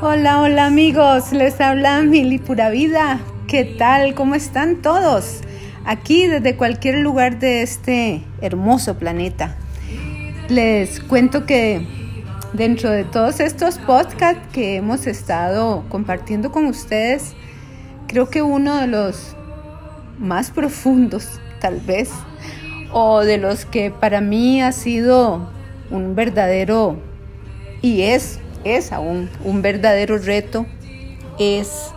Hola, hola amigos, les habla Mili Pura Vida. ¿Qué tal? ¿Cómo están todos? Aquí desde cualquier lugar de este hermoso planeta. Les cuento que dentro de todos estos podcasts que hemos estado compartiendo con ustedes, creo que uno de los más profundos, tal vez, o de los que para mí ha sido un verdadero, y es, es aún un verdadero reto, es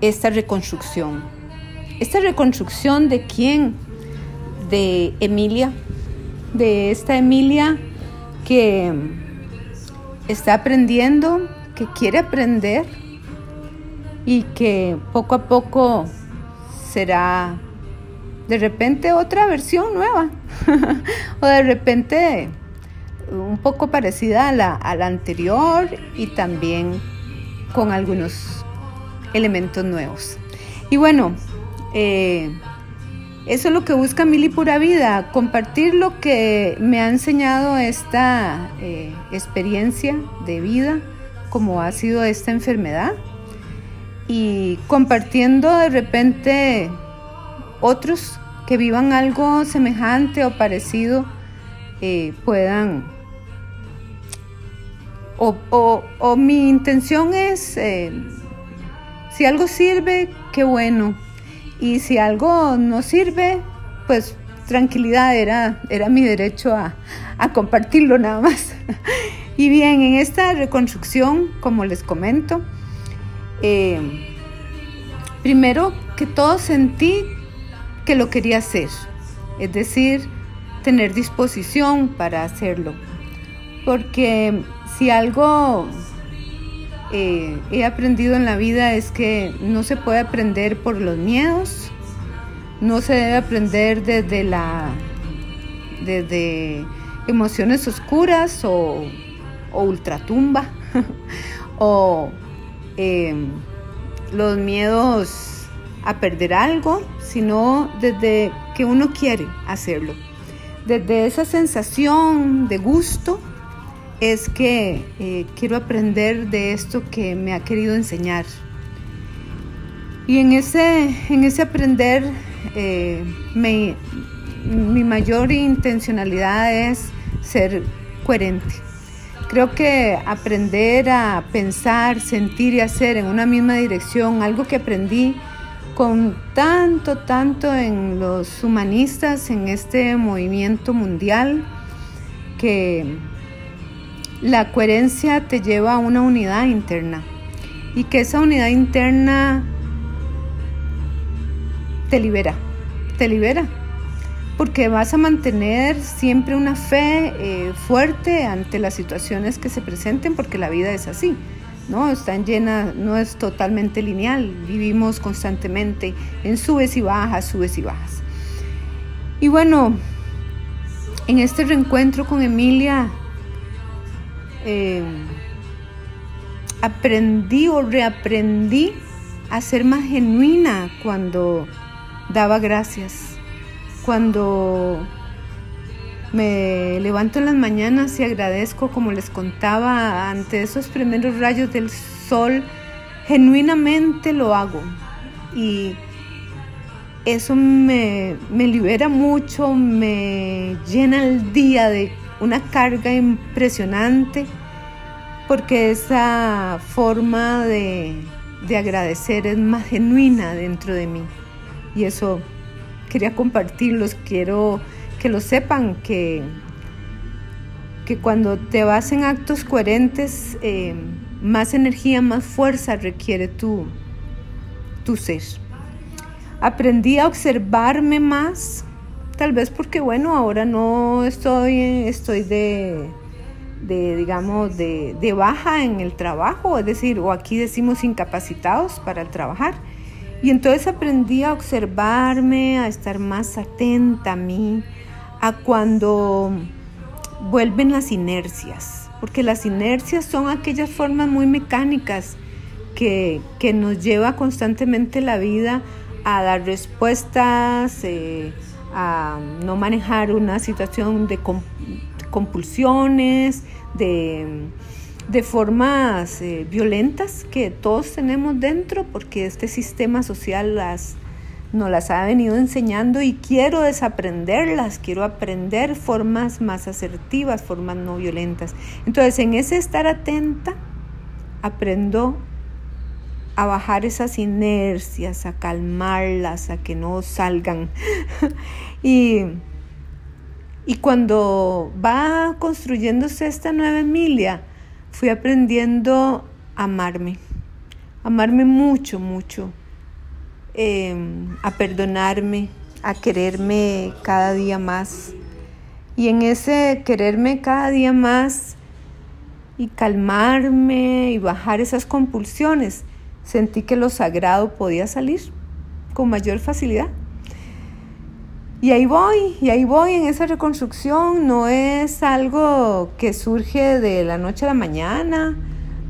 esta reconstrucción. Esta reconstrucción de quién? De Emilia, de esta Emilia que está aprendiendo, que quiere aprender y que poco a poco será de repente otra versión nueva o de repente un poco parecida a la, a la anterior y también con algunos elementos nuevos. Y bueno, eh, eso es lo que busca Mili Pura Vida, compartir lo que me ha enseñado esta eh, experiencia de vida, como ha sido esta enfermedad, y compartiendo de repente otros que vivan algo semejante o parecido eh, puedan o, o, mi intención es eh, si algo sirve qué bueno. Y si algo no sirve pues tranquilidad era, era mi derecho a, a compartirlo nada más. Y bien en esta reconstrucción como les comento eh, primero que todo sentí que lo quería hacer, es decir, tener disposición para hacerlo. Porque si algo eh, he aprendido en la vida es que no se puede aprender por los miedos, no se debe aprender desde la desde emociones oscuras o, ultratumba o eh, los miedos a perder algo, sino desde que uno quiere hacerlo. Desde esa sensación de gusto es que eh, quiero aprender de esto que me ha querido enseñar. Y en ese, en ese aprender, eh, mi mayor intencionalidad es ser coherente. Creo que aprender a pensar, sentir y hacer en una misma dirección, algo que aprendí con tanto, tanto en los humanistas, en este movimiento mundial, que la coherencia te lleva a una unidad interna y que esa unidad interna te libera, te libera, porque vas a mantener siempre una fe eh, fuerte ante las situaciones que se presenten, porque la vida es así. ¿No? Están llenas, no es totalmente lineal, vivimos constantemente en subes y bajas, subes y bajas. Y bueno, en este reencuentro con Emilia, eh, aprendí o reaprendí a ser más genuina cuando daba gracias, cuando me levanto en las mañanas y agradezco, como les contaba, ante esos primeros rayos del sol, genuinamente lo hago. Y eso me, me libera mucho, me llena el día de una carga impresionante, porque esa forma de, de agradecer es más genuina dentro de mí. Y eso quería compartirlos, quiero que lo sepan, que, que cuando te vas en actos coherentes, eh, más energía, más fuerza requiere tu, tu ser. Aprendí a observarme más, tal vez porque, bueno, ahora no estoy, estoy de, de digamos, de, de baja en el trabajo, es decir, o aquí decimos incapacitados para trabajar. Y entonces aprendí a observarme, a estar más atenta a mí, a cuando vuelven las inercias, porque las inercias son aquellas formas muy mecánicas que, que nos lleva constantemente la vida a dar respuestas, eh, a no manejar una situación de compulsiones, de, de formas eh, violentas que todos tenemos dentro, porque este sistema social las, nos las ha venido enseñando y quiero desaprenderlas, quiero aprender formas más asertivas, formas no violentas. Entonces, en ese estar atenta, aprendo a bajar esas inercias, a calmarlas, a que no salgan. y, y cuando va construyéndose esta nueva Emilia, fui aprendiendo a amarme, amarme mucho, mucho, em, a perdonarme, a quererme cada día más. Y en ese quererme cada día más y calmarme y bajar esas compulsiones, sentí que lo sagrado podía salir con mayor facilidad. Y ahí voy, y ahí voy en esa reconstrucción. No es algo que surge de la noche a la mañana,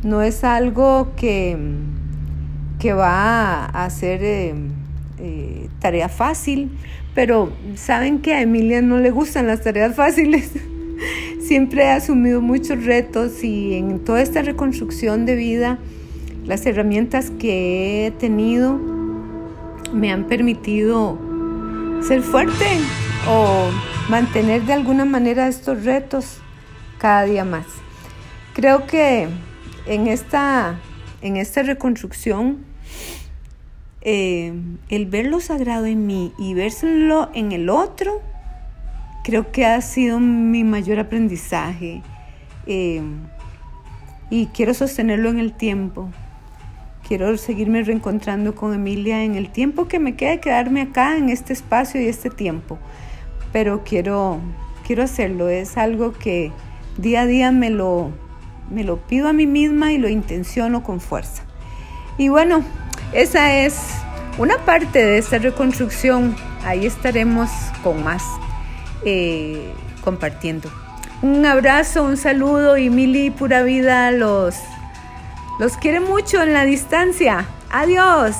no es algo que, que va a ser eh, eh, tarea fácil, pero saben que a Emilia no le gustan las tareas fáciles. Siempre he asumido muchos retos y en toda esta reconstrucción de vida las herramientas que he tenido me han permitido ser fuerte o mantener de alguna manera estos retos cada día más. Creo que en esta, en esta reconstrucción, eh, el ver lo sagrado en mí y verlo en el otro, creo que ha sido mi mayor aprendizaje. Eh, y quiero sostenerlo en el tiempo. Quiero seguirme reencontrando con Emilia en el tiempo que me quede quedarme acá en este espacio y este tiempo. Pero quiero, quiero hacerlo. Es algo que día a día me lo, me lo pido a mí misma y lo intenciono con fuerza. Y bueno, esa es una parte de esta reconstrucción. Ahí estaremos con más eh, compartiendo. Un abrazo, un saludo y mili pura vida los los quiere mucho en la distancia. Adiós.